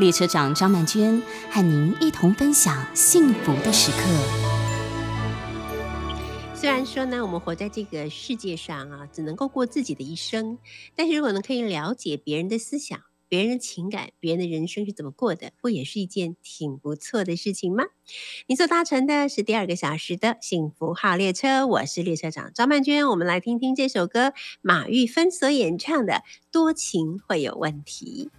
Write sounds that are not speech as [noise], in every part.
列车长张曼娟和您一同分享幸福的时刻。虽然说呢，我们活在这个世界上啊，只能够过自己的一生，但是如果呢，可以了解别人的思想、别人的情感、别人的人生是怎么过的，不也是一件挺不错的事情吗？你所搭乘的是第二个小时的幸福号列车，我是列车长张曼娟，我们来听听这首歌，马玉芬所演唱的《多情会有问题》。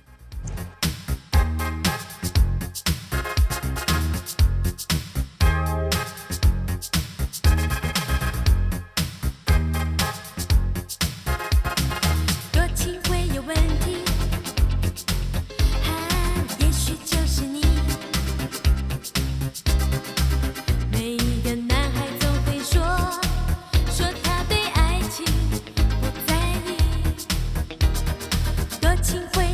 请回。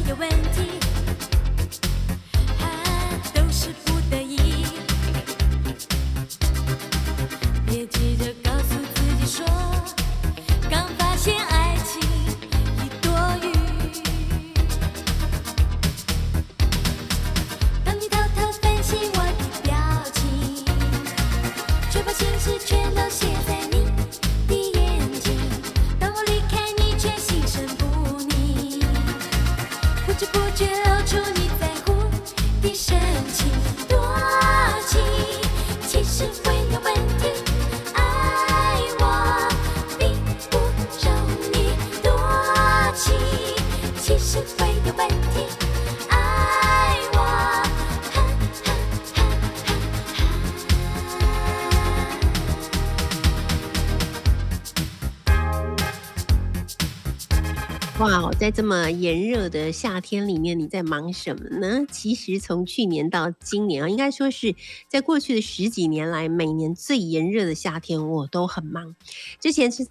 在这么炎热的夏天里面，你在忙什么呢？其实从去年到今年啊，应该说是在过去的十几年来，每年最炎热的夏天，我都很忙。之前是。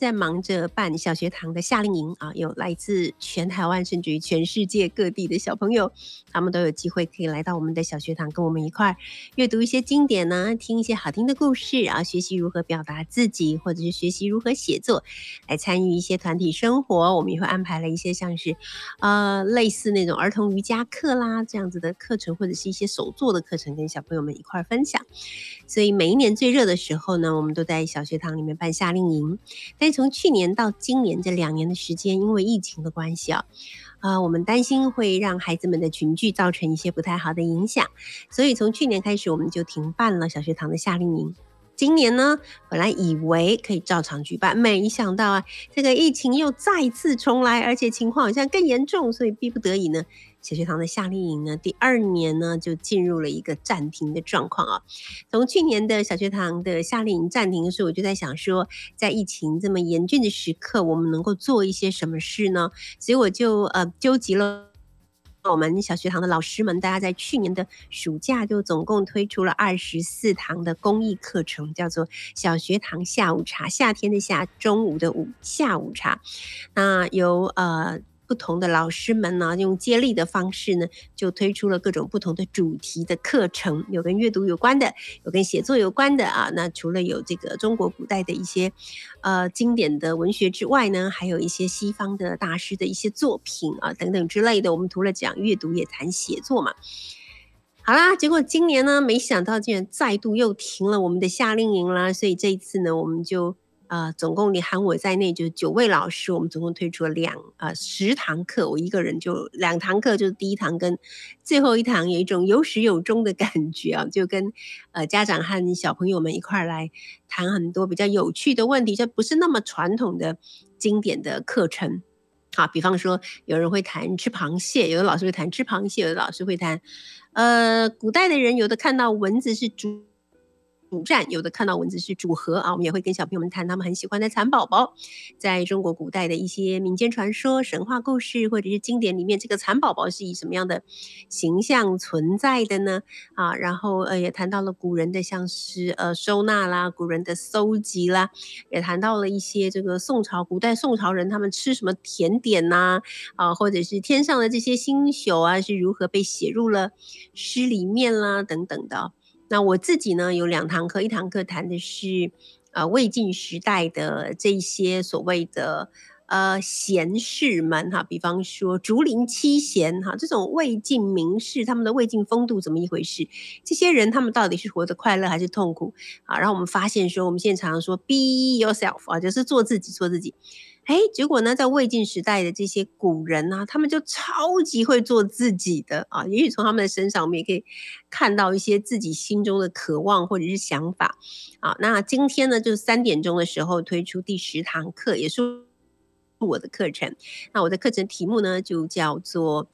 在忙着办小学堂的夏令营啊，有来自全台湾甚至于全世界各地的小朋友，他们都有机会可以来到我们的小学堂，跟我们一块阅读一些经典呢，听一些好听的故事，然后学习如何表达自己，或者是学习如何写作，来参与一些团体生活。我们也会安排了一些像是呃类似那种儿童瑜伽课啦这样子的课程，或者是一些手作的课程，跟小朋友们一块分享。所以每一年最热的时候呢，我们都在小学堂里面办夏令营，但从去年到今年这两年的时间，因为疫情的关系啊，啊、我们担心会让孩子们的群聚造成一些不太好的影响，所以从去年开始我们就停办了小学堂的夏令营。今年呢，本来以为可以照常举办，没想到啊，这个疫情又再次重来，而且情况好像更严重，所以逼不得已呢。小学堂的夏令营呢，第二年呢就进入了一个暂停的状况啊。从去年的小学堂的夏令营暂停的时候，我就在想说，在疫情这么严峻的时刻，我们能够做一些什么事呢？所以我就呃纠集了我们小学堂的老师们，大家在去年的暑假就总共推出了二十四堂的公益课程，叫做小学堂下午茶，夏天的夏，中午的午，下午茶。那由呃。不同的老师们呢，用接力的方式呢，就推出了各种不同的主题的课程，有跟阅读有关的，有跟写作有关的啊。那除了有这个中国古代的一些呃经典的文学之外呢，还有一些西方的大师的一些作品啊等等之类的。我们除了讲阅读，也谈写作嘛。好啦，结果今年呢，没想到竟然再度又停了我们的夏令营啦，所以这一次呢，我们就。呃，总共你喊我在内就是九位老师，我们总共推出了两呃十堂课，我一个人就两堂课，就是第一堂跟最后一堂有一种有始有终的 [laughs] 感觉啊，就跟呃家长和小朋友们一块来谈很多比较有趣的问题，就不是那么传统的经典的课程。好，比方说有人会谈吃螃蟹，有的老师会谈吃螃蟹，有的老师会谈呃古代的人有的看到蚊子是主。主战，有的看到文字是组合啊，我们也会跟小朋友们谈他们很喜欢的蚕宝宝，在中国古代的一些民间传说、神话故事或者是经典里面，这个蚕宝宝是以什么样的形象存在的呢？啊，然后呃也谈到了古人的像是呃收纳啦，古人的搜集啦，也谈到了一些这个宋朝古代宋朝人他们吃什么甜点呐，啊，或者是天上的这些星宿啊是如何被写入了诗里面啦等等的。那我自己呢，有两堂课，一堂课谈的是，呃，魏晋时代的这些所谓的呃贤士们哈，比方说竹林七贤哈，这种魏晋名士，他们的魏晋风度怎么一回事？这些人他们到底是活得快乐还是痛苦？啊，然后我们发现说，我们现在常常说 be yourself 啊，就是做自己，做自己。哎，结果呢，在魏晋时代的这些古人呢、啊，他们就超级会做自己的啊。也许从他们的身上，我们也可以看到一些自己心中的渴望或者是想法啊。那今天呢，就是三点钟的时候推出第十堂课，也是我的课程。那我的课程题目呢，就叫做《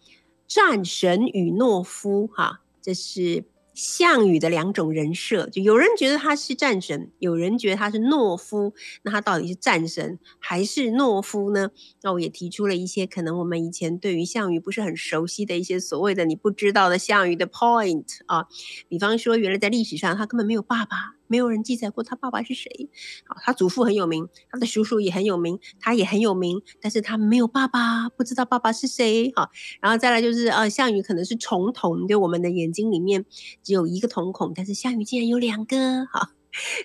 战神与懦夫》哈、这是。项羽的两种人设，就有人觉得他是战神，有人觉得他是懦夫。那他到底是战神还是懦夫呢？那我也提出了一些可能我们以前对于项羽不是很熟悉的一些所谓的你不知道的项羽的 point 啊，比方说，原来在历史上他根本没有爸爸。没有人记载过他爸爸是谁。好，他祖父很有名，他的叔叔也很有名，他也很有名，但是他没有爸爸，不知道爸爸是谁。好，然后再来就是呃，项羽可能是重瞳，就我们的眼睛里面只有一个瞳孔，但是项羽竟然有两个。好，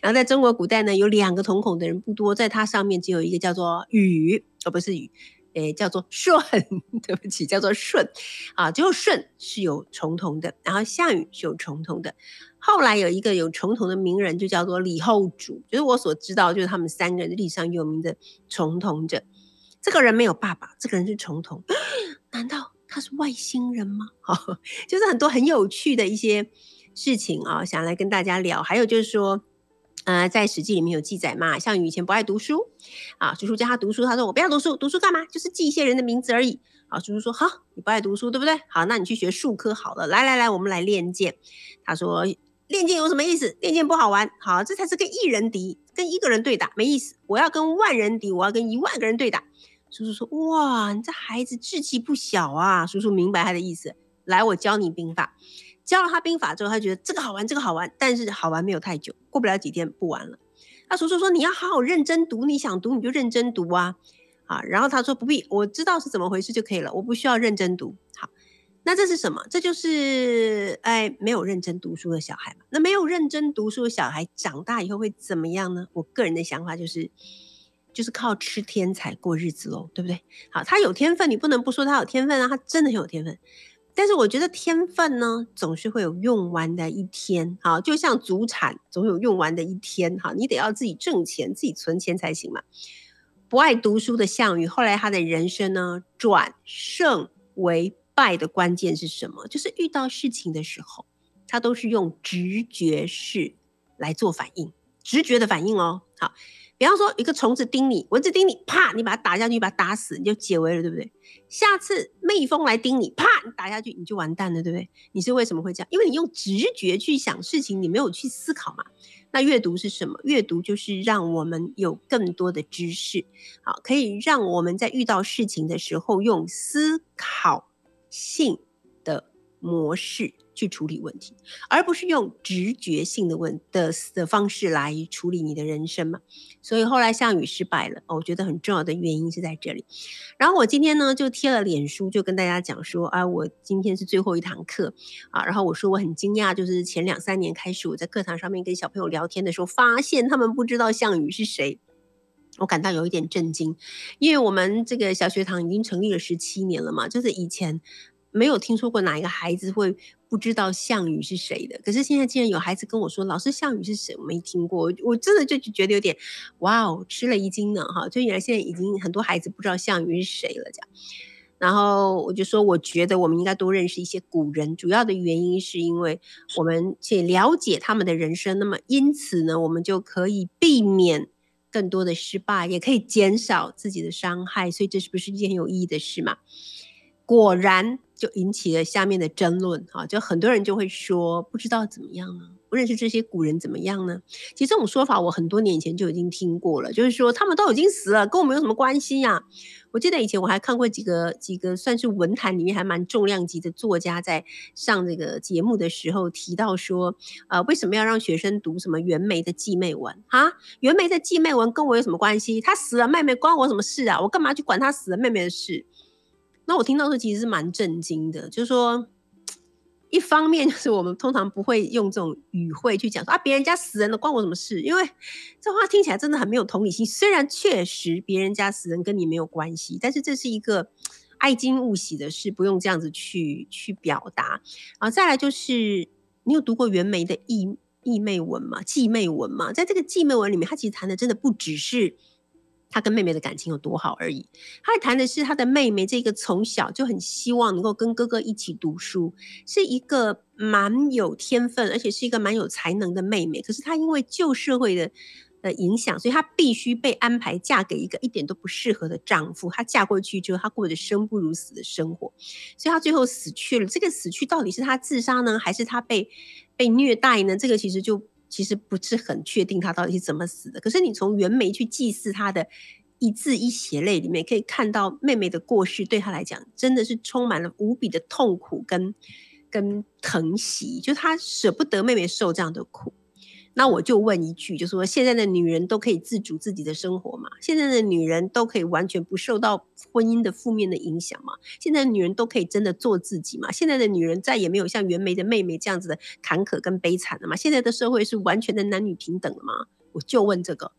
然后在中国古代呢，有两个瞳孔的人不多，在他上面只有一个叫做羽，而不是羽。诶，叫做舜，[laughs] 对不起，叫做舜啊，只有舜是有重瞳的，然后项羽是有重瞳的。后来有一个有重瞳的名人，就叫做李后主，就是我所知道，就是他们三个人历史上有名的重瞳者。这个人没有爸爸，这个人是重瞳，难道他是外星人吗？好，[laughs] 就是很多很有趣的一些事情啊，想来跟大家聊。还有就是说。呃，在《史记》里面有记载嘛，项羽以前不爱读书，啊，叔叔叫他读书，他说我不要读书，读书干嘛？就是记一些人的名字而已。啊，叔叔说好，你不爱读书，对不对？好，那你去学术科好了。来来来，我们来练剑。他说练剑有什么意思？练剑不好玩。好，这才是跟一人敌，跟一个人对打没意思。我要跟万人敌，我要跟一万个人对打。叔叔说哇，你这孩子志气不小啊。叔叔明白他的意思，来，我教你兵法。教了他兵法之后，他觉得这个好玩，这个好玩，但是好玩没有太久，过不了几天不玩了。他叔叔说：“你要好好认真读，你想读你就认真读啊，啊。”然后他说：“不必，我知道是怎么回事就可以了，我不需要认真读。”好，那这是什么？这就是哎，没有认真读书的小孩嘛。那没有认真读书的小孩长大以后会怎么样呢？我个人的想法就是，就是靠吃天才过日子喽，对不对？好，他有天分，你不能不说他有天分啊，他真的很有天分。但是我觉得天分呢，总是会有用完的一天，好，就像祖产总有用完的一天，哈，你得要自己挣钱，自己存钱才行嘛。不爱读书的项羽，后来他的人生呢，转胜为败的关键是什么？就是遇到事情的时候，他都是用直觉式来做反应，直觉的反应哦，好。比方说，一个虫子叮你，蚊子叮你，啪，你把它打下去，把它打死，你就解围了，对不对？下次蜜蜂来叮你，啪，你打下去，你就完蛋了，对不对？你是为什么会这样？因为你用直觉去想事情，你没有去思考嘛。那阅读是什么？阅读就是让我们有更多的知识，好，可以让我们在遇到事情的时候，用思考性的模式。去处理问题，而不是用直觉性的问的的方式来处理你的人生嘛。所以后来项羽失败了，我觉得很重要的原因是在这里。然后我今天呢就贴了脸书，就跟大家讲说啊，我今天是最后一堂课啊。然后我说我很惊讶，就是前两三年开始我在课堂上面跟小朋友聊天的时候，发现他们不知道项羽是谁，我感到有一点震惊，因为我们这个小学堂已经成立了十七年了嘛，就是以前没有听说过哪一个孩子会。不知道项羽是谁的，可是现在竟然有孩子跟我说：“老师，项羽是谁？我没听过。”我真的就觉得有点哇哦，吃了一惊呢哈！就原来现在已经很多孩子不知道项羽是谁了，这样。然后我就说，我觉得我们应该多认识一些古人，主要的原因是因为我们去了解他们的人生，那么因此呢，我们就可以避免更多的失败，也可以减少自己的伤害。所以这是不是一件很有意义的事嘛？果然。就引起了下面的争论，哈，就很多人就会说，不知道怎么样呢？不认识这些古人怎么样呢？其实这种说法我很多年以前就已经听过了，就是说他们都已经死了，跟我们有什么关系呀、我记得以前我还看过几个几个算是文坛里面还蛮重量级的作家在上这个节目的时候提到说，呃，为什么要让学生读什么袁枚的继妹文啊？袁枚的继妹文跟我有什么关系？他死了，妹妹关我什么事啊？我干嘛去管他死了妹妹的事？那我听到的时候其实是蛮震惊的，就是说。一方面就是我们通常不会用这种语汇去讲说啊，别人家死人了关我什么事？因为这话听起来真的很没有同理心。虽然确实别人家死人跟你没有关系，但是这是一个哀矜勿喜的事，不用这样子去去表达。啊，再来就是你有读过袁枚的义义妹文吗？继妹文吗？在这个继妹文里面，他其实谈的真的不只是。他跟妹妹的感情有多好而已。他谈的是他的妹妹，这个从小就很希望能够跟哥哥一起读书，是一个蛮有天分，而且是一个蛮有才能的妹妹。可是她因为旧社会的的影响，所以她必须被安排嫁给一个一点都不适合的丈夫。她嫁过去之后，她过着生不如死的生活，所以她最后死去了。这个死去到底是她自杀呢，还是她被被虐待呢？这个其实就。其实不是很确定他到底是怎么死的，可是你从袁枚去祭祀他的一字一血泪里面，可以看到妹妹的过世对他来讲真的是充满了无比的痛苦跟跟疼惜，就他舍不得妹妹受这样的苦。那我就问一句，就是说现在的女人都可以自主自己的生活吗？现在的女人都可以完全不受到婚姻的负面的影响吗？现在的女人都可以真的做自己吗？现在的女人再也没有像袁枚的妹妹这样子的坎坷跟悲惨了吗？现在的社会是完全的男女平等了吗？我就问这个。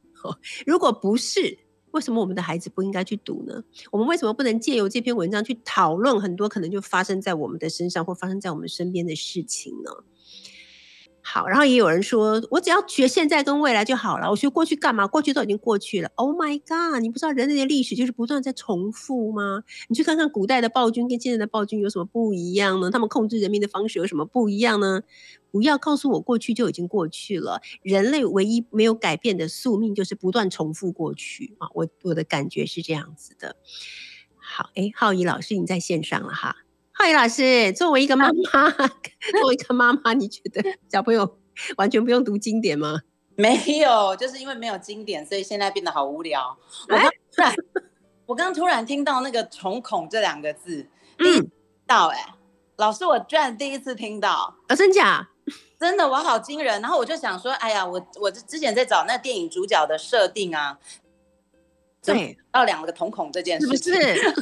如果不是，为什么我们的孩子不应该去读呢？我们为什么不能借由这篇文章去讨论很多可能就发生在我们的身上或发生在我们身边的事情呢？好，然后也有人说，我只要学现在跟未来就好了。我学过去干嘛？过去都已经过去了。Oh my god！你不知道人类的历史就是不断在重复吗？你去看看古代的暴君跟现在的暴君有什么不一样呢？他们控制人民的方式有什么不一样呢？不要告诉我过去就已经过去了。人类唯一没有改变的宿命就是不断重复过去啊！我我的感觉是这样子的。好，哎，浩仪老师你在线上了哈。浩仪老师，作为一个妈妈，[laughs] 作为一个妈妈，你觉得 [laughs] 小朋友完全不用读经典吗？没有，就是因为没有经典，所以现在变得好无聊。我刚突然，[laughs] 我刚突然听到那个“瞳孔”这两个字，嗯、第一次到哎、欸，老师，我居然第一次听到，啊、真假？真的，我好惊人。然后我就想说，哎呀，我我之前在找那电影主角的设定啊，对，到两个瞳孔这件事情，是不是？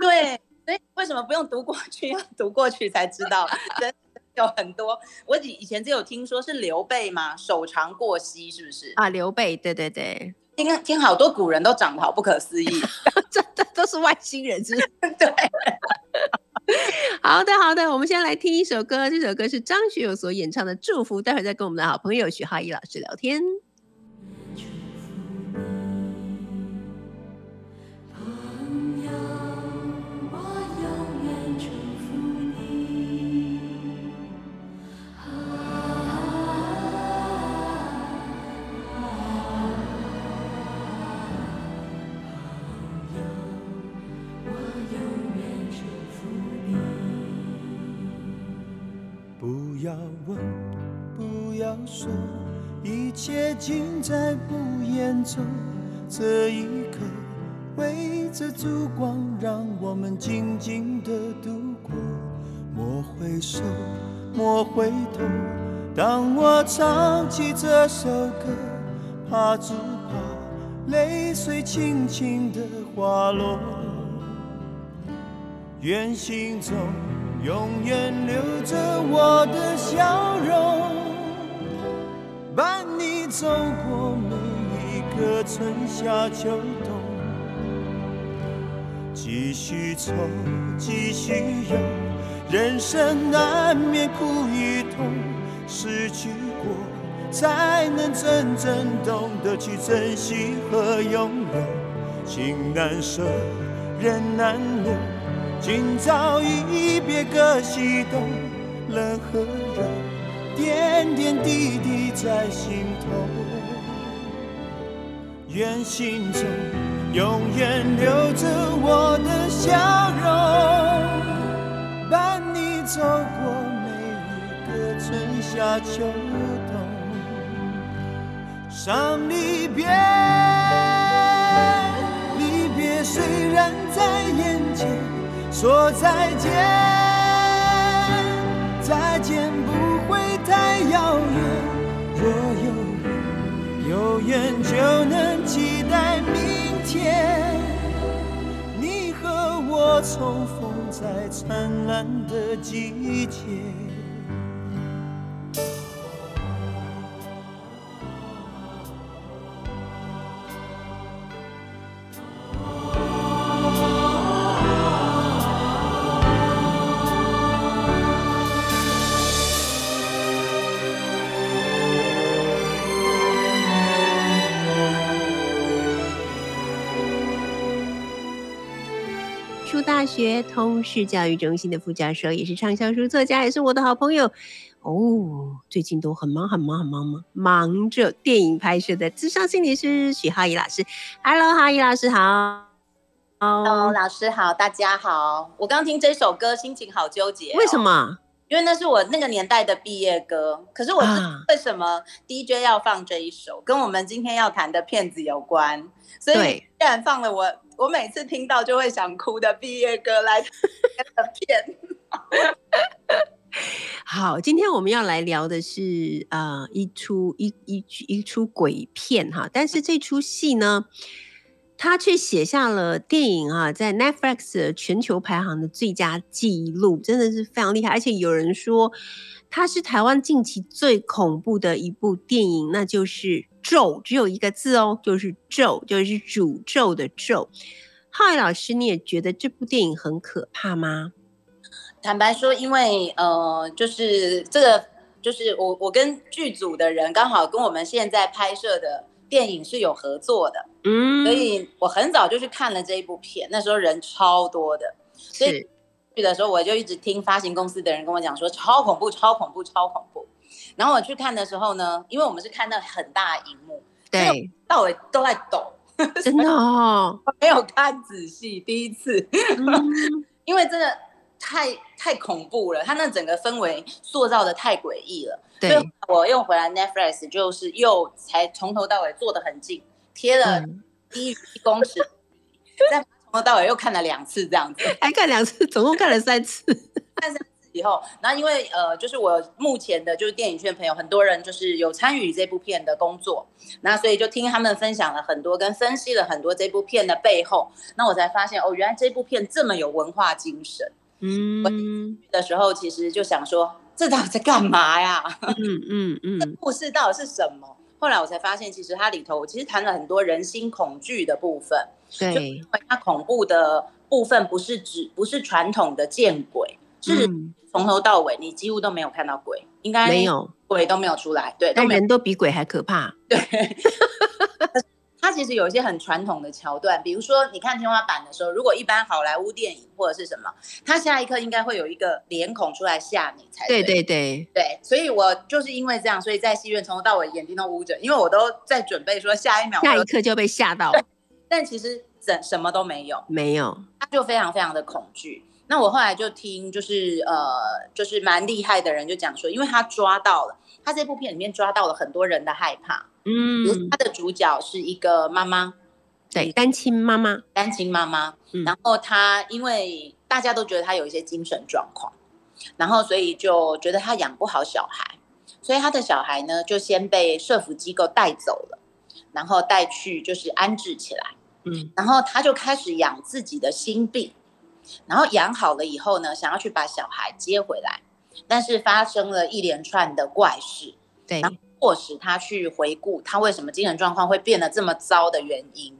对。所以为什么不用读过去？要读过去才知道，真有很多。我以以前只有听说是刘备嘛，手长过膝，是不是啊？刘备，对对对，听听好多古人都长得好不可思议，[laughs] 真的都是外星人，是不是？[laughs] 对。[laughs] 好的，好的，我们先来听一首歌，这首歌是张学友所演唱的《祝福》，待会再跟我们的好朋友许浩一老师聊天。在不言中，这一刻，围着烛光，让我们静静的度过。莫回首，莫回头，当我唱起这首歌，怕只怕泪水轻轻的滑落。愿心中永远留着我的笑容。走过每一个春夏秋冬，继续愁，继续忧，人生难免苦与痛，失去过才能真正懂得去珍惜和拥有。情难舍，人难留，今朝一别各西东，冷和热。点点滴滴在心头，愿心中永远留着我的笑容，伴你走过每一个春夏秋冬。伤离别，离别虽然在眼前，说再见，再见不遥远。若有缘，有缘就能期待明天，你和我重逢在灿烂的季节。学通识教育中心的副教授，也是畅销书作家，也是我的好朋友哦。最近都很忙，很忙，很忙吗？忙着电影拍摄的智商心理师许浩怡老师。Hello，浩怡老师好。Hello，老师好，大家好。我刚听这首歌，心情好纠结哦。为什么？因为那是我那个年代的毕业歌。可是我为什么 DJ 要放这一首，跟我们今天要谈的片子有关。所以既然放了我。我每次听到就会想哭的毕业歌来片。[laughs] 好，今天我们要来聊的是呃一出一一一出鬼片哈，但是这出戏呢，他却写下了电影啊在 Netflix 全球排行的最佳纪录，真的是非常厉害。而且有人说它是台湾近期最恐怖的一部电影，那就是。咒只有一个字哦，就是咒，就是诅咒的咒。浩海老师，你也觉得这部电影很可怕吗？坦白说，因为呃，就是这个，就是我我跟剧组的人刚好跟我们现在拍摄的电影是有合作的，嗯，所以我很早就去看了这一部片，那时候人超多的，所以去的时候我就一直听发行公司的人跟我讲说超恐怖，超恐怖，超恐怖。然后我去看的时候呢，因为我们是看那很大的荧幕，对，到尾都在抖，真的哦，[laughs] 没有看仔细，第一次，嗯、[laughs] 因为真的太太恐怖了，他那整个氛围塑造的太诡异了。对，所以我又回来 Netflix，就是又才从头到尾坐得很近，贴了低于一公尺，再从头到尾又看了两次这样子，[laughs] 还看两次，总共看了三次。[laughs] 以后，那因为呃，就是我目前的，就是电影圈朋友，很多人就是有参与这部片的工作，那所以就听他们分享了很多，跟分析了很多这部片的背后，那我才发现哦，原来这部片这么有文化精神。嗯，我的时候其实就想说，这到底在干嘛呀？嗯嗯嗯，这 [laughs] 故事到底是什么？后来我才发现，其实它里头其实谈了很多人心恐惧的部分。对，因为它恐怖的部分不是指不是传统的见鬼，是。嗯从头到尾，你几乎都没有看到鬼，应该没有鬼都没有出来。对，但人都比鬼还可怕。对，[laughs] 它其实有一些很传统的桥段，比如说你看天花板的时候，如果一般好莱坞电影或者是什么，它下一刻应该会有一个脸孔出来吓你才对。对对对对，所以我就是因为这样，所以在戏院从头到尾眼睛都捂着，因为我都在准备说下一秒下一刻就被吓到。但其实怎什么都没有，没有，他就非常非常的恐惧。那我后来就听，就是呃，就是蛮厉害的人就讲说，因为他抓到了，他这部片里面抓到了很多人的害怕。嗯，他的主角是一个妈妈，对，单亲妈妈，单亲妈妈。嗯，然后他因为大家都觉得他有一些精神状况，然后所以就觉得他养不好小孩，所以他的小孩呢就先被社福机构带走了，然后带去就是安置起来。嗯，然后他就开始养自己的心病。然后养好了以后呢，想要去把小孩接回来，但是发生了一连串的怪事，对，然后迫使他去回顾他为什么精神状况会变得这么糟的原因，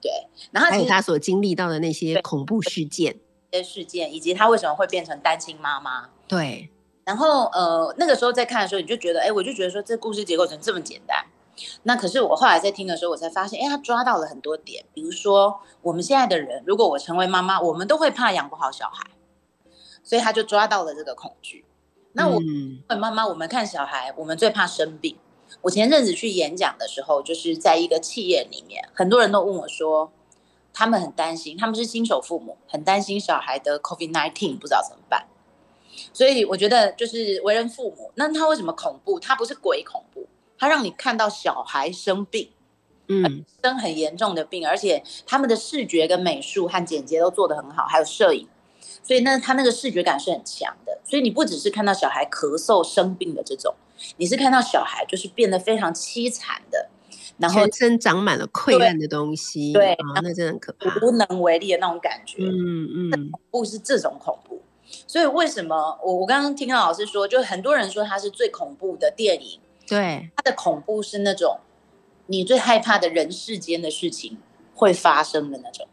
对，然后还有他所经历到的那些恐怖事件，些事件，以及他为什么会变成单亲妈妈，对，然后呃那个时候在看的时候，你就觉得，哎，我就觉得说这故事结构怎么这么简单。那可是我后来在听的时候，我才发现，哎，他抓到了很多点。比如说，我们现在的人，如果我成为妈妈，我们都会怕养不好小孩，所以他就抓到了这个恐惧。那我们妈妈，我们看小孩，我们最怕生病。我前阵子去演讲的时候，就是在一个企业里面，很多人都问我说，他们很担心，他们是新手父母，很担心小孩得 COVID nineteen 不知道怎么办。所以我觉得，就是为人父母，那他为什么恐怖？他不是鬼恐怖。他让你看到小孩生病，嗯，生很严重的病，而且他们的视觉跟美术和剪接都做得很好，还有摄影，所以那他那个视觉感是很强的。所以你不只是看到小孩咳嗽生病的这种，你是看到小孩就是变得非常凄惨的，然后全身长满了溃烂的东西，对，哦、那真的很可怕，无能为力的那种感觉。嗯嗯，恐怖是这种恐怖。所以为什么我我刚刚听到老师说，就很多人说它是最恐怖的电影。对，它的恐怖是那种你最害怕的人世间的事情会发生的那种。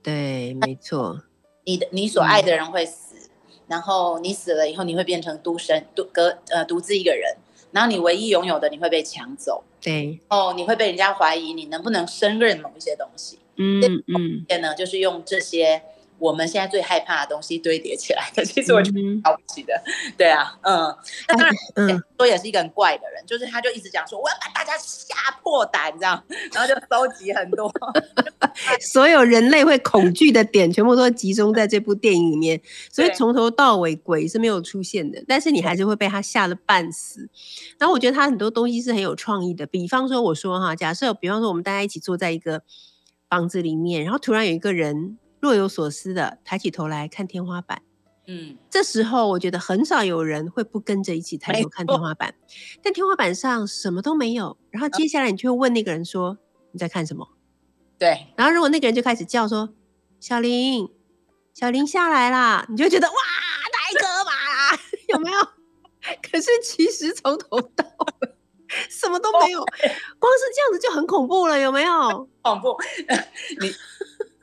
对，没错。你的你所爱的人会死，嗯，然后你死了以后你会变成独身独个呃独自一个人，然后你唯一拥有的你会被抢走。对。哦，你会被人家怀疑你能不能胜任某一些东西。嗯嗯。这呢，就是用这些。我们现在最害怕的东西堆叠起来的，[laughs] 其实我觉得了不起的，嗯，对啊，嗯，那当然，嗯，说也是一个很怪的人，就是他就一直讲说我要把大家吓破胆，这样，[laughs] 然后就收集很多，[laughs] 所有人类会恐惧的点，全部都集中在这部电影里面，所以从头到尾鬼是没有出现的，但是你还是会被他吓得半死。然后我觉得他很多东西是很有创意的，比方说我说哈，假设比方说我们大家一起坐在一个房子里面，然后突然有一个人。若有所思的抬起头来看天花板，嗯，这时候我觉得很少有人会不跟着一起抬头看天花板，但天花板上什么都没有。然后接下来你就会问那个人说：“你在看什么？”对。然后如果那个人就开始叫说：“小林，小林下来啦！”你就觉得哇，太可怕了，[laughs] 有没有？可是其实从头到尾什么都没有，[laughs] 光是这样子就很恐怖了，有没有？恐怖，[laughs] 你。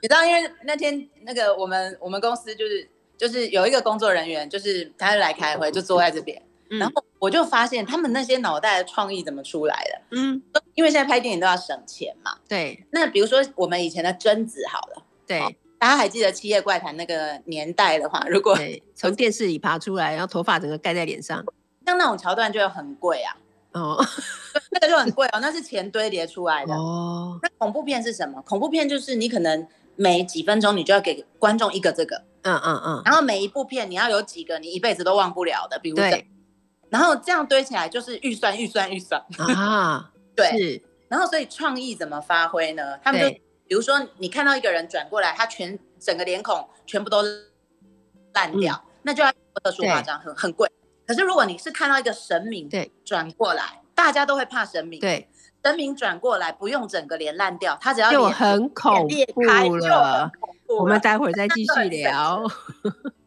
你知道，因为那天那个我们我们公司就是就是有一个工作人员，就是他就来开会，就坐在这边，嗯，然后我就发现他们那些脑袋的创意怎么出来的？嗯，因为现在拍电影都要省钱嘛。对。那比如说我们以前的贞子好了，对，大家还记得《七夜怪谈》那个年代的话，如果从电视里爬出来，然后头发整个盖在脸上，像那种桥段就要很贵啊。哦，那个就很贵哦，那是钱堆叠出来的。哦。那恐怖片是什么？恐怖片就是你可能。每几分钟你就要给观众一个这个，嗯嗯嗯，然后每一部片你要有几个你一辈子都忘不了的，比如对，然后这样堆起来就是预算预算预算。[laughs] 啊，对，然后所以创意怎么发挥呢？他们就比如说你看到一个人转过来，他全整个脸孔全部都烂掉，嗯、那就要特殊化妆，很很贵。可是如果你是看到一个神明对。转过来，大家都会怕神明。对。灯明转过来，不用整个脸烂掉，他只要就很恐怖了。我们待会儿再 [laughs] 继续聊。[laughs]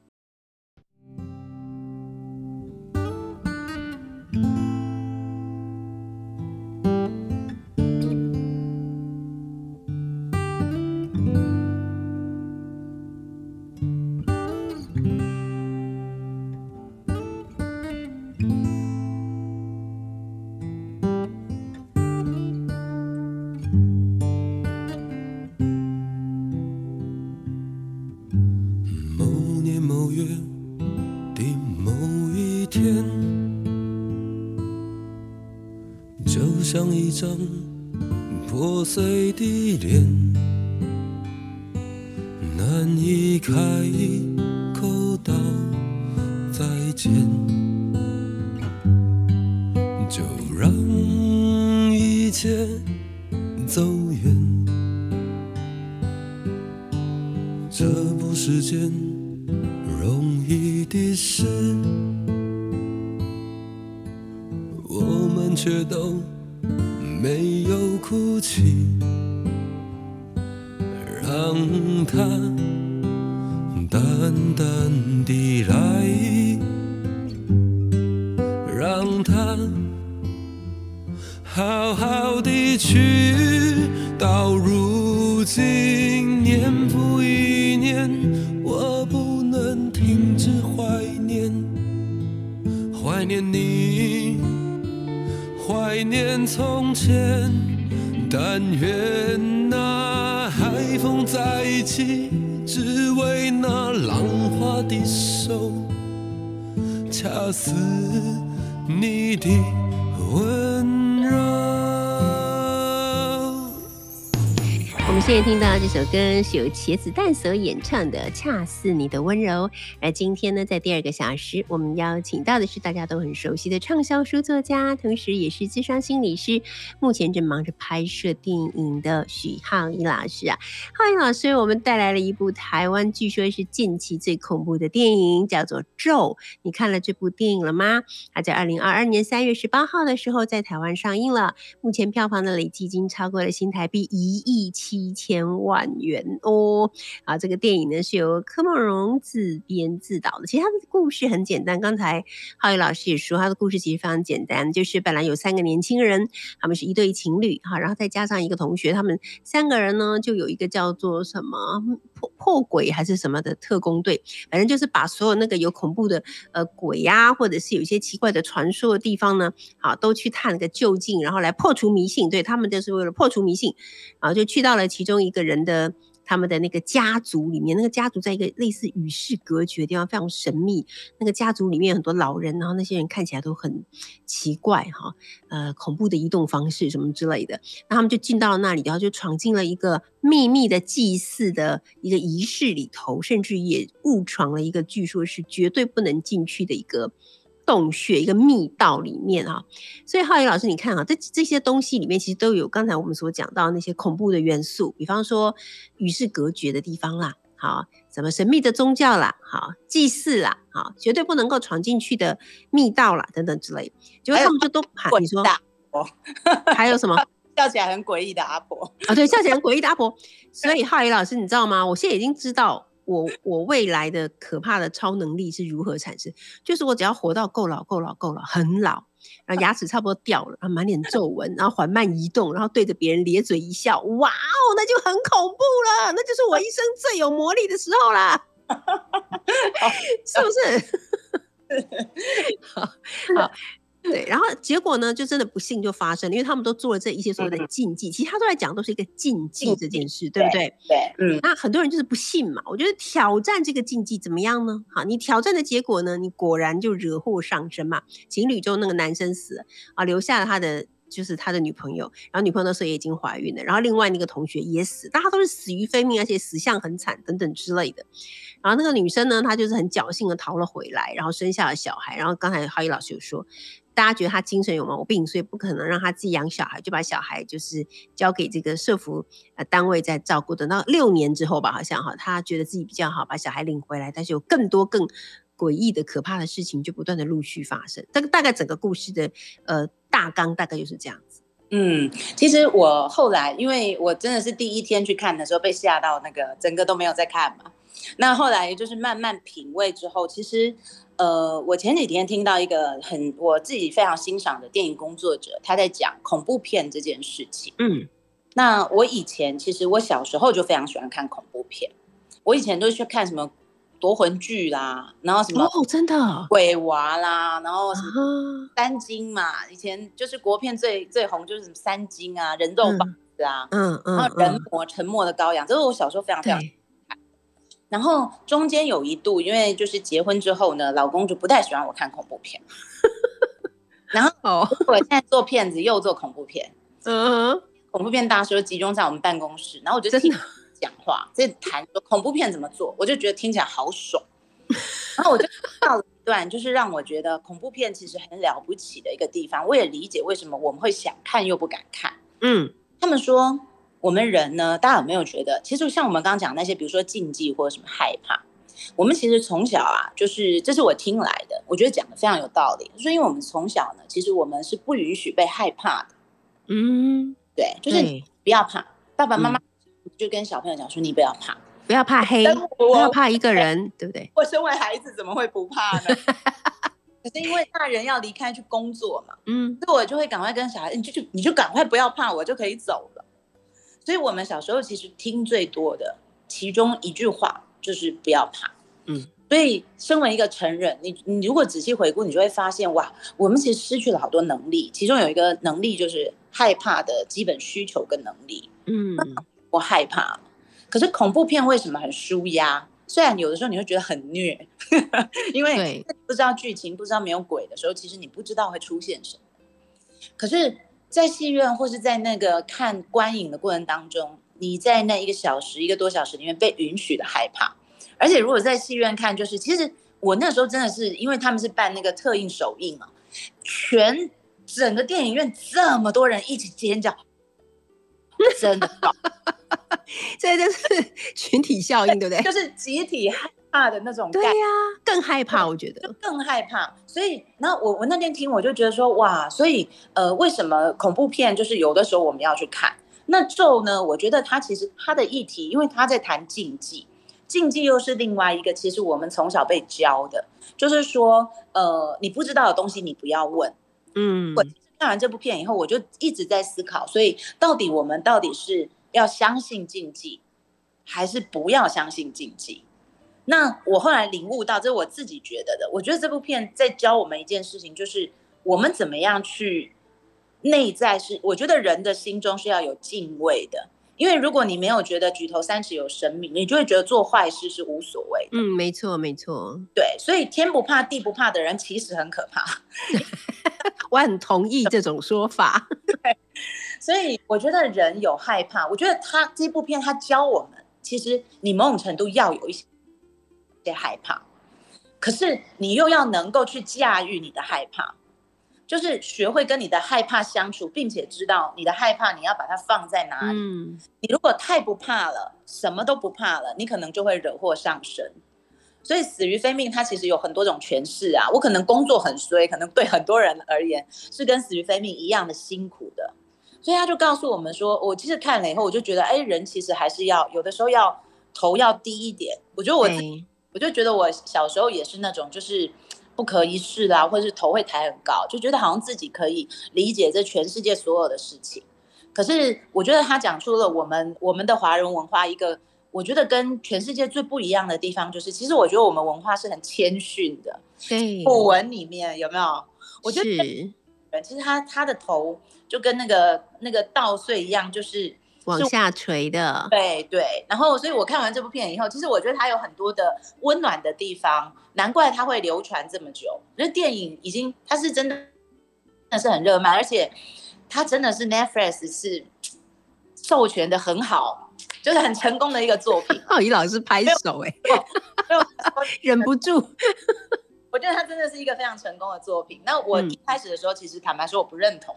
难以开口道再见，就让一切走远。这不是件容易的事，我们却都。由茄子蛋所演唱的《恰似你的温柔》。而今天呢，在第二个小时，我们邀请到的是大家都很熟悉的畅销书作家，同时也是咨商心理师，目前正忙着拍摄电影的许皓宜老师啊。皓宜老师为我们带来了一部台湾据说是近期最恐怖的电影，叫做《咒》。你看了这部电影了吗？它在二零二二年三月十八号的时候在台湾上映了，目前票房的累计已经超过了新台币一亿七。千万元哦！啊，这个电影呢是由柯孟融自编自导的。其实他的故事很简单，刚才浩宇老师也说，他的故事其实非常简单，就是本来有三个年轻人，他们是一对情侣哈，然后再加上一个同学，他们三个人呢就有一个叫做什么破破鬼还是什么的特工队，反正就是把所有那个有恐怖的呃鬼呀、或者是有一些奇怪的传说的地方呢，好都去探个究竟，然后来破除迷信。对，他们就是为了破除迷信，然后就去到了。其中一个人的他们的那个家族里面，那个家族在一个类似与世隔绝的地方，非常神秘。那个家族里面很多老人，然后那些人看起来都很奇怪哈，呃，恐怖的移动方式什么之类的。那他们就进到那里，然后就闯进了一个秘密的祭祀的一个仪式里头，甚至也误闯了一个据说是绝对不能进去的一个。洞穴一个密道里面啊，所以浩宇老师，你看啊，这这些东西里面其实都有刚才我们所讲到那些恐怖的元素，比方说与世隔绝的地方啦，好，什么神秘的宗教啦，好，祭祀啦，好，绝对不能够闯进去的密道啦，等等之类，结果他们就都喊你说，[laughs] 还有什么 [laughs] 笑起来很诡异的阿婆啊，对，笑起来很诡异的阿婆，所以浩宇老师，你知道吗？我现在已经知道。我我未来的可怕的超能力是如何产生？就是我只要活到够老够老够老很老，然后牙齿差不多掉了，然后满脸皱纹，然后缓慢移动，然后对着别人咧嘴一笑，哇哦，那就很恐怖了，那就是我一生最有魔力的时候啦，[laughs] 是不是？好 [laughs] [laughs] 好。对，然后结果呢，就真的不幸就发生了，因为他们都做了这一些所谓的禁忌，嗯、其实他都在讲都是一个禁忌这件事，对不对？对，嗯。那很多人就是不信嘛，我觉得挑战这个禁忌怎么样呢？好，你挑战的结果呢，你果然就惹祸上身嘛。情侣中那个男生死了啊，留下了他的就是他的女朋友，然后女朋友那时候也已经怀孕了，然后另外那个同学也死，大家都是死于非命，而且死相很惨等等之类的。然后那个女生呢，她就是很侥幸的逃了回来，然后生下了小孩。然后刚才浩一老师有说。大家觉得他精神有毛病，所以不可能让他自己养小孩，就把小孩就是交给这个社福呃单位在照顾。等到六年之后吧，好像哈，他觉得自己比较好，把小孩领回来，但是有更多更诡异的、可怕的事情就不断的陆续发生。这个大概整个故事的呃大纲大概就是这样子。嗯，其实我后来因为我真的是第一天去看的时候被吓到，那个整个都没有在看嘛。那后来就是慢慢品味之后，其实。呃，我前几天听到一个很我自己非常欣赏的电影工作者，他在讲恐怖片这件事情。嗯，那我以前其实我小时候就非常喜欢看恐怖片，我以前都是去看什么夺魂剧啦，然后什么哦，真的鬼娃啦，然后什么三金嘛，以前就是国片最最红就是什么三金啊，人肉棒子啊，嗯嗯，然后人魔沉默的羔羊，这是我小时候非常非常。然后中间有一度，因为就是结婚之后呢，老公就不太喜欢我看恐怖片。然后我现在做片子又做恐怖片，嗯，恐怖片大师集中在我们办公室，然后我就听讲话，在谈说恐怖片怎么做，我就觉得听起来好爽。然后我就到了一段，就是让我觉得恐怖片其实很了不起的一个地方。我也理解为什么我们会想看又不敢看。嗯，他们说。我们人呢，大家有没有觉得，其实像我们刚刚讲那些，比如说禁忌或者什么害怕，我们其实从小啊，就是这是我听来的，我觉得讲的非常有道理。就是因为我们从小呢，其实我们是不允许被害怕的。嗯，对，就是不要怕。爸爸妈妈就跟小朋友讲说，你不要怕，不要怕黑，不要怕一个人，对不对？我身为孩子怎么会不怕呢？[laughs] 可是因为大人要离开去工作嘛，嗯，所以我就会赶快跟小孩，你就就你就赶快不要怕，我就可以走了。所以，我们小时候其实听最多的其中一句话就是“不要怕”。嗯，所以身为一个成人，你你如果仔细回顾，你就会发现，哇，我们其实失去了好多能力。其中有一个能力就是害怕的基本需求跟能力。嗯，[laughs] 我害怕。可是恐怖片为什么很舒压？虽然有的时候你会觉得很虐，[laughs] 因为不知道剧情、不知道没有鬼的时候，其实你不知道会出现什么。可是。在戏院或是在那个看观影的过程当中，你在那一个小时一个多小时里面被允许的害怕。而且如果在戏院看，就是其实我那时候真的是因为他们是办那个特映首映嘛，全整个电影院这么多人一起尖叫，真的，[laughs] 这就是群体效应，对不对？就是集体害怕的那种，对呀、啊，更害怕，我觉得就更害怕。所以，那我我那天听，我就觉得说，哇，所以呃，为什么恐怖片就是有的时候我们要去看？那咒呢？我觉得它其实它的议题，因为它在谈禁忌。禁忌又是另外一个，其实我们从小被教的，就是说，呃，你不知道的东西你不要问。嗯，我看完这部片以后，我就一直在思考，所以到底我们到底是要相信禁忌，还是不要相信禁忌？那我后来领悟到，这是我自己觉得的。我觉得这部片在教我们一件事情，就是我们怎么样去内在是，我觉得人的心中是要有敬畏的。因为如果你没有觉得举头三尺有神明，你就会觉得做坏事是无所谓。嗯，没错，没错。对，所以天不怕地不怕的人其实很可怕。[laughs] 我很同意这种说法。对，所以我觉得人有害怕，我觉得他这部片他教我们，其实你某种程度要有一些些害怕，可是你又要能够去驾驭你的害怕。就是学会跟你的害怕相处，并且知道你的害怕你要把它放在哪里。嗯，你如果太不怕了，什么都不怕了，你可能就会惹祸上身。所以死于非命，它其实有很多种诠释啊。我可能工作很衰，可能对很多人而言是跟死于非命一样的辛苦的。所以他就告诉我们说，我其实看了以后，我就觉得，哎，人其实还是要有的时候要头要低一点。我觉得我，我就觉得我小时候也是那种，就是。不可一世啦，或者是头会抬很高，就觉得好像自己可以理解这全世界所有的事情。可是我觉得他讲出了我们我们的华人文化一个，我觉得跟全世界最不一样的地方，就是其实我觉得我们文化是很谦逊的。对，古文里面有没有？我觉得其实他他的头就跟那个那个稻穗一样，就是。往下垂的，对对，然后所以我看完这部片以后，其实我觉得它有很多的温暖的地方，难怪它会流传这么久。那电影已经它是真的，真的是很热卖，而且它真的是 Netflix 是授权的很好，就是很成功的一个作品。浩宇老师拍手 [laughs] 哎，[laughs] 忍不住，我觉得它真的是一个非常成功的作品。那我一开始的时候，其实坦白说我不认同。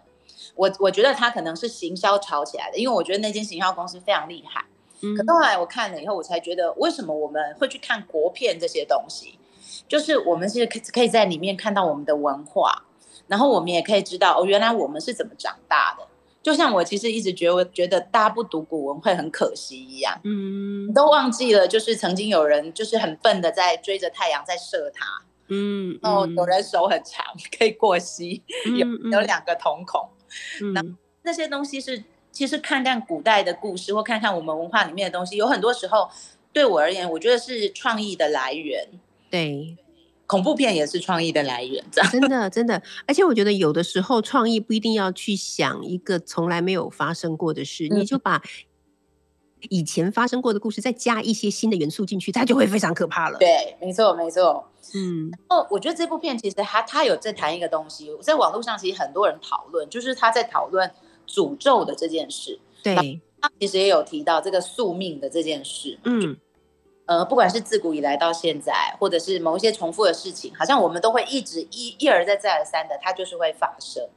我我觉得他可能是行销炒起来的，因为我觉得那间行销公司非常厉害。嗯，可后来我看了以后，我才觉得为什么我们会去看国片这些东西，就是我们是可可以在里面看到我们的文化，然后我们也可以知道哦，原来我们是怎么长大的。就像我其实一直觉得，我觉得大家不读古文会很可惜一样，嗯，都忘记了，就是曾经有人就是很笨的在追着太阳在射它，嗯，哦有人手很长可以过膝，有有两个瞳孔。那、嗯、那些东西是，其实看看古代的故事，或看看我们文化里面的东西，有很多时候对我而言，我觉得是创意的来源。对，恐怖片也是创意的来源，真的真的。而且我觉得有的时候创意不一定要去想一个从来没有发生过的事，嗯、你就把以前发生过的故事再加一些新的元素进去，它就会非常可怕了。对，没错没错。嗯，然后我觉得这部片其实它它有在谈一个东西，在网络上其实很多人讨论，就是他在讨论诅咒的这件事。对，他其实也有提到这个宿命的这件事。嗯，呃，不管是自古以来到现在，或者是某一些重复的事情，好像我们都会一直一一而再再而三的，它就是会发生。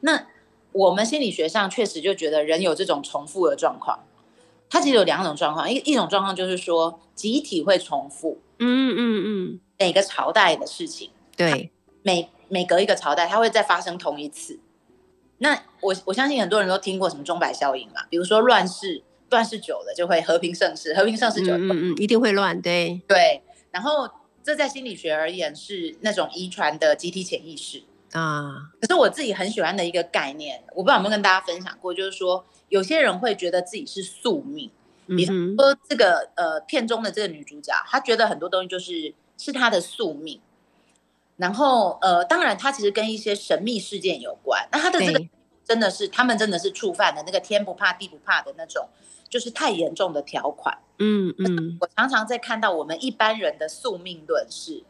那我们心理学上确实就觉得人有这种重复的状况，它其实有两种状况，一一种状况就是说集体会重复。嗯嗯嗯。每个朝代的事情，对，每每隔一个朝代，它会再发生同一次。那我我相信很多人都听过什么钟摆效应嘛，比如说乱世，乱世久了就会和平盛世，和平盛世久了，嗯嗯，一定会乱，对对。然后这在心理学而言是那种遗传的集体潜意识啊。可是我自己很喜欢的一个概念，我不知道有没有跟大家分享过，就是说有些人会觉得自己是宿命，比如说这个呃片中的这个女主角，她觉得很多东西就是。是她的宿命，然后呃，当然她其实跟一些神秘事件有关。那她的这个真的是他们真的是触犯了那个天不怕地不怕的那种，就是太严重的条款。嗯嗯，我常常在看到我们一般人的宿命论是，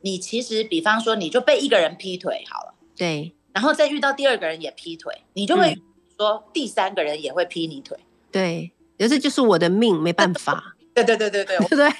你其实比方说你就被一个人劈腿好了，对，然后再遇到第二个人也劈腿，你就会说第三个人也会劈你腿，对。可是就是我的命，没办法。对对对对对，[laughs] 对对，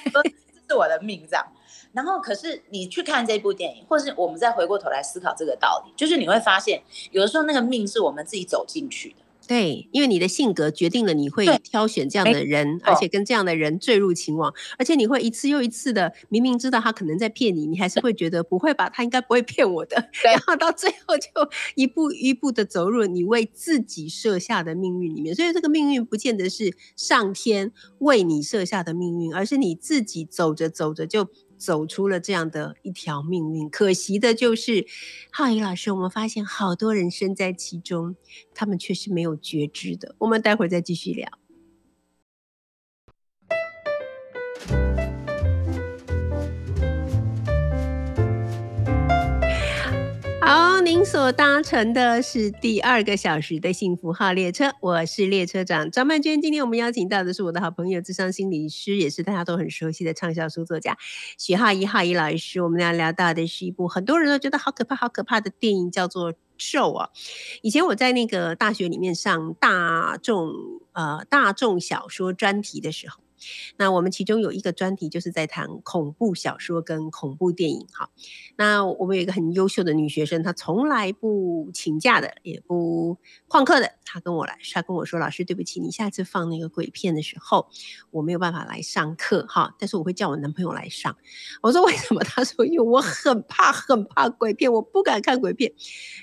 这是我的命这样。然后，可是你去看这部电影，或是我们再回过头来思考这个道理，就是你会发现，有的时候那个命是我们自己走进去的。对，因为你的性格决定了你会挑选这样的人，而且跟这样的人坠入情网，而且你会一次又一次的，明明知道他可能在骗你，你还是会觉得不会吧，他应该不会骗我的。[laughs] 然后到最后就一步一步的走入你为自己设下的命运里面。所以这个命运不见得是上天为你设下的命运，而是你自己走着走着就。走出了这样的一条命运，可惜的就是，浩宇老师，我们发现好多人身在其中，他们却是没有觉知的。我们待会再继续聊。您所搭乘的是第二个小时的幸福号列车，我是列车长张曼娟。今天我们邀请到的是我的好朋友，智商心理师，也是大家都很熟悉的畅销书作家许浩一、浩一老师。我们俩聊到的是一部很多人都觉得好可怕、好可怕的电影，叫做《咒》啊。以前我在那个大学里面上大众呃大众小说专题的时候。那我们其中有一个专题就是在谈恐怖小说跟恐怖电影哈。那我们有一个很优秀的女学生，她从来不请假的，也不旷课的。她跟我来，她跟我说：“老师，对不起，你下次放那个鬼片的时候，我没有办法来上课哈。但是我会叫我男朋友来上。”我说：“为什么？”她说：“因为我很怕，很怕鬼片，我不敢看鬼片。”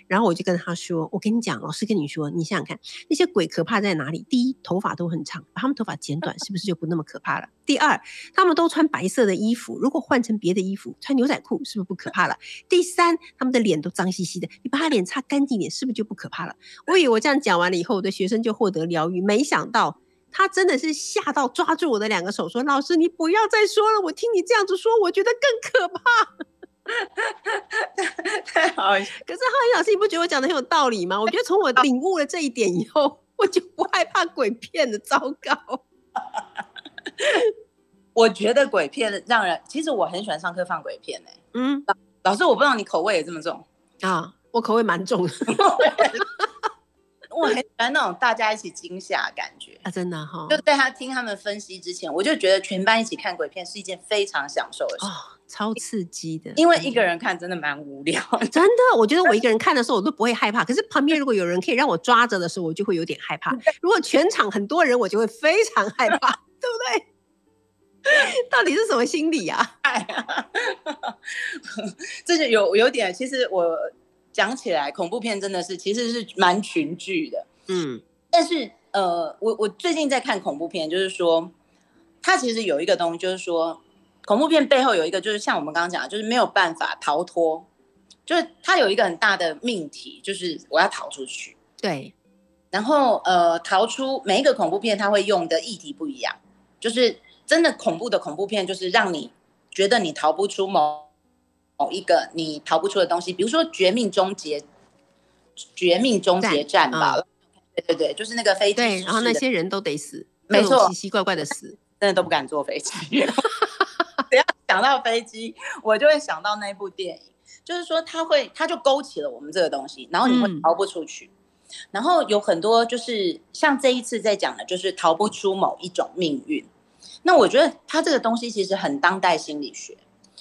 然后我就跟她说：“我跟你讲，老师跟你说，你想想看，那些鬼可怕在哪里？第一，头发都很长，把他们头发剪短，是不是就不那么可怕了？第二，他们都穿白色的衣服，如果换成别的衣服，穿牛仔裤，是不是不可怕了？第三，他们的脸都脏兮兮的，你把他脸擦干净点，是不是就不可怕了？我以为我这样讲完了以后，我的学生就获得疗愈，没想到他真的是吓到抓住我的两个手，说：“老师，你不要再说了，我听你这样子说，我觉得更可怕。”太好，[laughs] [laughs] 可是浩宇老师，你不觉得我讲的很有道理吗？我觉得从我领悟了这一点以后，我就不害怕鬼片的。糟糕。[laughs] 我觉得鬼片让人，其实我很喜欢上课放鬼片呢、欸。嗯，老师，我不知道你口味也这么重啊？我口味蛮重的。[laughs] 我很喜欢那种大家一起惊吓的感觉啊，真的哈、哦。就在他听他们分析之前，我就觉得全班一起看鬼片是一件非常享受的事，哦、超刺激的。因为一个人看真的蛮无聊，真的。我觉得我一个人看的时候，我都不会害怕。可是旁边如果有人可以让我抓着的时候，我就会有点害怕。如果全场很多人，我就会非常害怕，[laughs] 对不对？[laughs] 到底是什么心理啊？[laughs] 这就有有点，其实我讲起来，恐怖片真的是其实是蛮群聚的，嗯。但是呃，我我最近在看恐怖片，就是说，它其实有一个东西，就是说，恐怖片背后有一个，就是像我们刚刚讲的，就是没有办法逃脱，就是它有一个很大的命题，就是我要逃出去。对。然后呃，逃出每一个恐怖片，它会用的议题不一样，就是。真的恐怖的恐怖片，就是让你觉得你逃不出某某一个你逃不出的东西，比如说《绝命终结》《绝命终结战》吧，对对对，就是那个飞机，对，然后那些人都得死，没错，奇奇怪怪的死，真的都不敢坐飞机。[laughs] 想到飞机，我就会想到那部电影，就是说他会，他就勾起了我们这个东西，然后你会逃不出去。嗯、然后有很多就是像这一次在讲的，就是逃不出某一种命运。那我觉得他这个东西其实很当代心理学，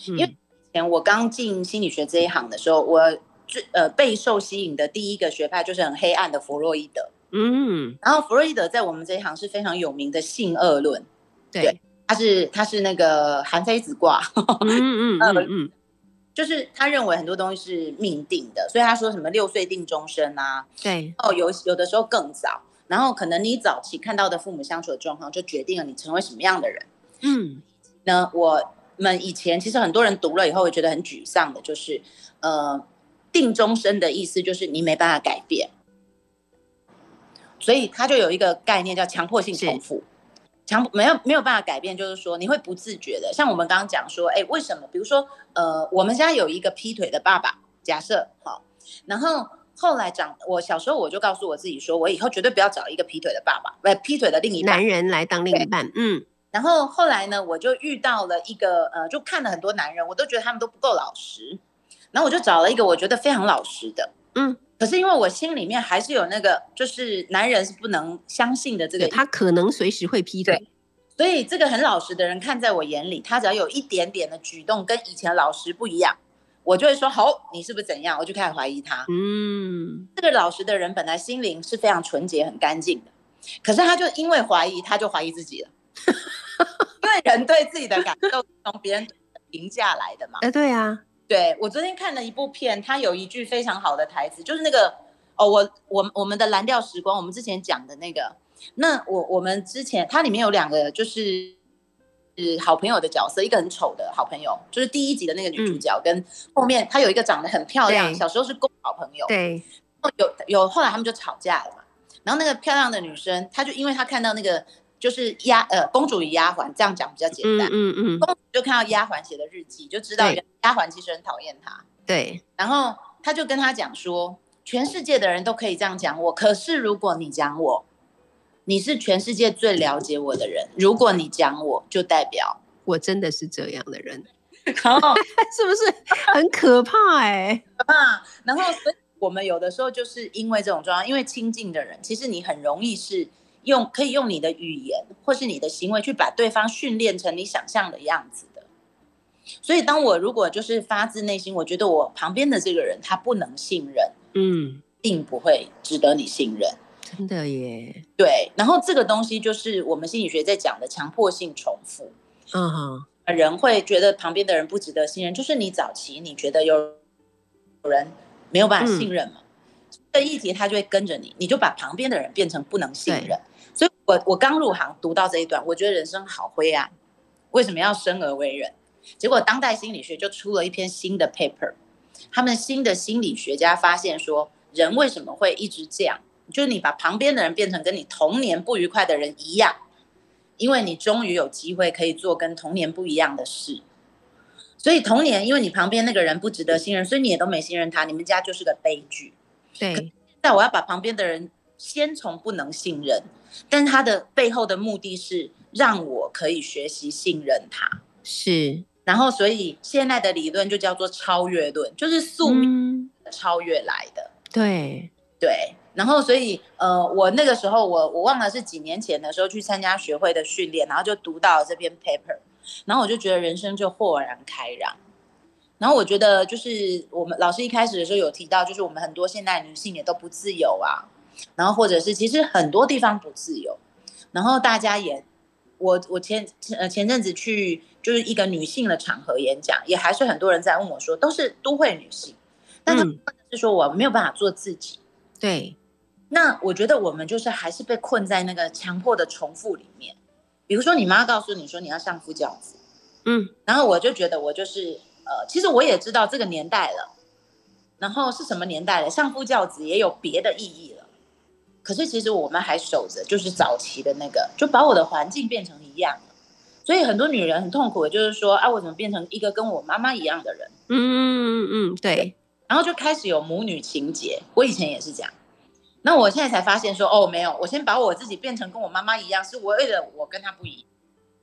因为以前我刚进心理学这一行的时候，我最呃备受吸引的第一个学派就是很黑暗的弗洛伊德，嗯，然后弗洛伊德在我们这一行是非常有名的性恶论，对，对，他是他是那个韩非子卦，[laughs] 嗯嗯嗯嗯，就是他认为很多东西是命定的，所以他说什么六岁定终身啊，对，哦有有的时候更早。然后可能你早期看到的父母相处的状况，就决定了你成为什么样的人。嗯，那我们以前其实很多人读了以后会觉得很沮丧的，就是呃，定终身的意思就是你没办法改变，所以他就有一个概念叫强迫性重复，强没有没有办法改变，就是说你会不自觉的，像我们刚刚讲说，哎，为什么？比如说呃，我们家有一个劈腿的爸爸，假设好，然后。后来长，我小时候我就告诉我自己说，我以后绝对不要找一个劈腿的爸爸，不，劈腿的另一半男人来当另一半。嗯，然后后来呢，我就遇到了一个，呃，就看了很多男人，我都觉得他们都不够老实，然后我就找了一个我觉得非常老实的，嗯，可是因为我心里面还是有那个，就是男人是不能相信的这个，他可能随时会劈腿。所以这个很老实的人看在我眼里，他只要有一点点的举动跟以前老实不一样，我就会说：好，你是不是怎样？我就开始怀疑他。嗯，这个老实的人本来心灵是非常纯洁、很干净的，可是他就因为怀疑，他就怀疑自己了。[laughs] 因为人对自己的感受从别人评价来的嘛。哎，对啊，对，我昨天看了一部片，它有一句非常好的台词，就是那个哦，我我我们的蓝调时光，我们之前讲的那个。那我我们之前它里面有两个就是是好朋友的角色，一个很丑的好朋友，就是第一集的那个女主角，嗯、跟后面她有一个长得很漂亮，小时候是公好朋友，对，有有后来他们就吵架了嘛，然后那个漂亮的女生，她就因为她看到那个就是丫呃公主与丫鬟这样讲比较简单，嗯嗯，嗯公主就看到丫鬟写的日记，就知道丫鬟其实很讨厌她，对，然后她就跟她讲说，全世界的人都可以这样讲我，可是如果你讲我。你是全世界最了解我的人，如果你讲我，就代表我真的是这样的人，[laughs] 然后 [laughs] 是不是很可怕哎、欸？可怕。然后，所以我们有的时候就是因为这种状况，因为亲近的人，其实你很容易是用可以用你的语言或是你的行为去把对方训练成你想象的样子的。所以，当我如果就是发自内心，我觉得我旁边的这个人他不能信任，嗯，并不会值得你信任。真的耶，对，然后这个东西就是我们心理学在讲的强迫性重复。嗯哼，人会觉得旁边的人不值得信任，就是你早期你觉得有有人没有办法信任嘛，这一题他就会跟着你，你就把旁边的人变成不能信任。我我刚入行读到这一段，我觉得人生好灰暗，为什么要生而为人？结果当代心理学就出了一篇新的 paper，他们新的心理学家发现说，人为什么会一直这样？就是你把旁边的人变成跟你童年不愉快的人一样，因为你终于有机会可以做跟童年不一样的事。所以童年，因为你旁边那个人不值得信任，所以你也都没信任他，你们家就是个悲剧。对。但我要把旁边的人先从不能信任，但他的背后的目的是让我可以学习信任他。是。然后，所以现在的理论就叫做超越论，就是宿命超越来的。嗯、对。对。然后，所以，呃，我那个时候，我我忘了是几年前的时候去参加学会的训练，然后就读到了这篇 paper，然后我就觉得人生就豁然开朗。然后我觉得，就是我们老师一开始的时候有提到，就是我们很多现代女性也都不自由啊，然后或者是其实很多地方不自由，然后大家也，我我前呃前阵子去就是一个女性的场合演讲，也还是很多人在问我说，都是都会女性，但他们是说我没有办法做自己，对。那我觉得我们就是还是被困在那个强迫的重复里面，比如说你妈告诉你说你要相夫教子，嗯，然后我就觉得我就是呃，其实我也知道这个年代了，然后是什么年代了，相夫教子也有别的意义了，可是其实我们还守着就是早期的那个，就把我的环境变成一样了，所以很多女人很痛苦的就是说啊，我怎么变成一个跟我妈妈一样的人？嗯嗯嗯，对，然后就开始有母女情结，我以前也是这样。那我现在才发现说，哦，没有，我先把我自己变成跟我妈妈一样，是我为了我跟她不一样。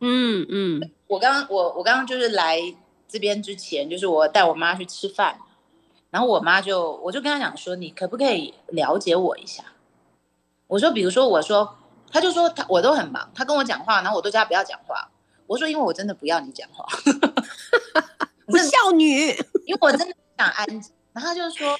嗯嗯，我刚刚我我刚刚就是来这边之前，就是我带我妈去吃饭，然后我妈就我就跟她讲说，你可不可以了解我一下？我说，比如说，我说，他就说他我都很忙，他跟我讲话，然后我都叫他不要讲话。我说，因为我真的不要你讲话，[laughs] 不孝女，因为我真的想安静。然后他就说。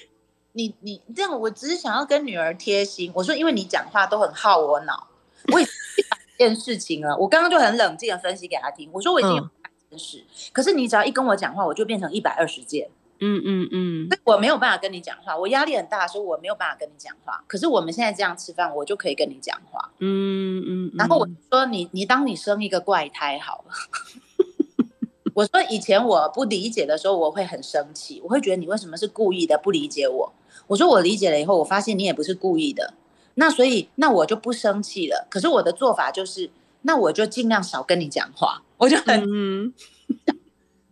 你你这样，我只是想要跟女儿贴心。我说，因为你讲话都很耗我脑，我已经把这件事情了。我刚刚就很冷静的分析给他听。我说我已经有这件事，嗯、可是你只要一跟我讲话，我就变成一百二十件。嗯嗯嗯，我没有办法跟你讲话，我压力很大，所以我没有办法跟你讲话。可是我们现在这样吃饭，我就可以跟你讲话。嗯嗯，嗯然后我说你你当你生一个怪胎好了。[laughs] 我说以前我不理解的时候，我会很生气，我会觉得你为什么是故意的不理解我。我说我理解了以后，我发现你也不是故意的，那所以那我就不生气了。可是我的做法就是，那我就尽量少跟你讲话，我就很，嗯、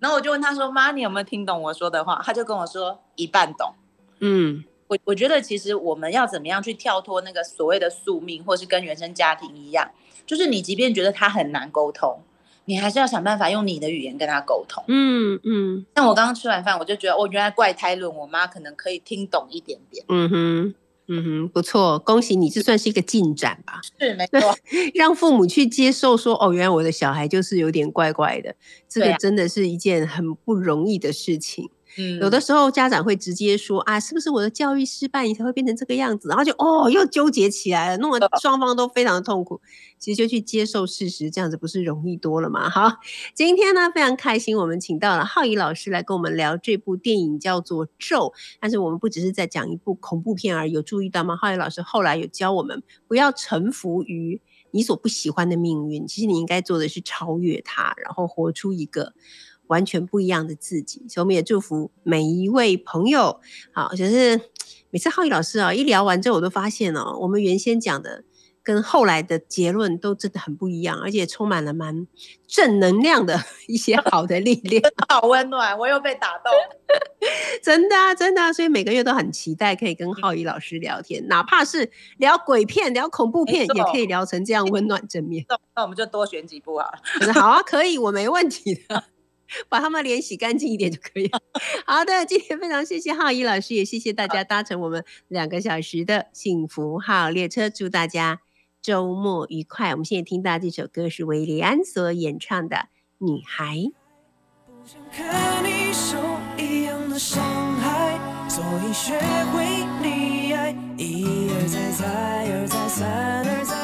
然后我就问他说：“妈，你有没有听懂我说的话？”他就跟我说一半懂。嗯，我我觉得其实我们要怎么样去跳脱那个所谓的宿命，或是跟原生家庭一样，就是你即便觉得他很难沟通。你还是要想办法用你的语言跟他沟通。嗯嗯。像我刚刚吃完饭，我就觉得，哦，原来怪胎论，我妈可能可以听懂一点点。嗯哼。嗯哼，不错，恭喜你，这算是一个进展吧？是没错，[laughs] 让父母去接受说，哦，原来我的小孩就是有点怪怪的，这个真的是一件很不容易的事情。嗯，有的时候家长会直接说啊，是不是我的教育失败，你才会变成这个样子？然后就哦，又纠结起来了，弄得双方都非常的痛苦。其实就去接受事实，这样子不是容易多了吗？好，今天呢非常开心，我们请到了浩怡老师来跟我们聊这部电影，叫做《咒》。但是我们不只是在讲一部恐怖片而已，有注意到吗？浩怡老师后来有教我们不要臣服于你所不喜欢的命运，其实你应该做的是超越它，然后活出一个。完全不一样的自己，所以我们也祝福每一位朋友。好，就是每次浩宇老师啊，一聊完之后，我都发现哦，我们原先讲的跟后来的结论都真的很不一样，而且充满了蛮正能量的 [laughs] 一些好的力量，好温暖。我又被打动，[laughs] 真的啊，真的啊，所以每个月都很期待可以跟浩宇老师聊天，哪怕是聊鬼片、聊恐怖片，也可以聊成这样温暖正面。那我们就多选几部好了。[laughs] 好啊，可以，我没问题的。把他们脸洗干净一点就可以了。[laughs] 好的，今天非常谢谢浩一老师，也谢谢大家搭乘我们两个小时的幸福号列车，祝大家周末愉快。我们现在听到这首歌是维利安所演唱的《女孩》。不想看你受一样的伤害，所以学会溺爱，一而再，再而再三。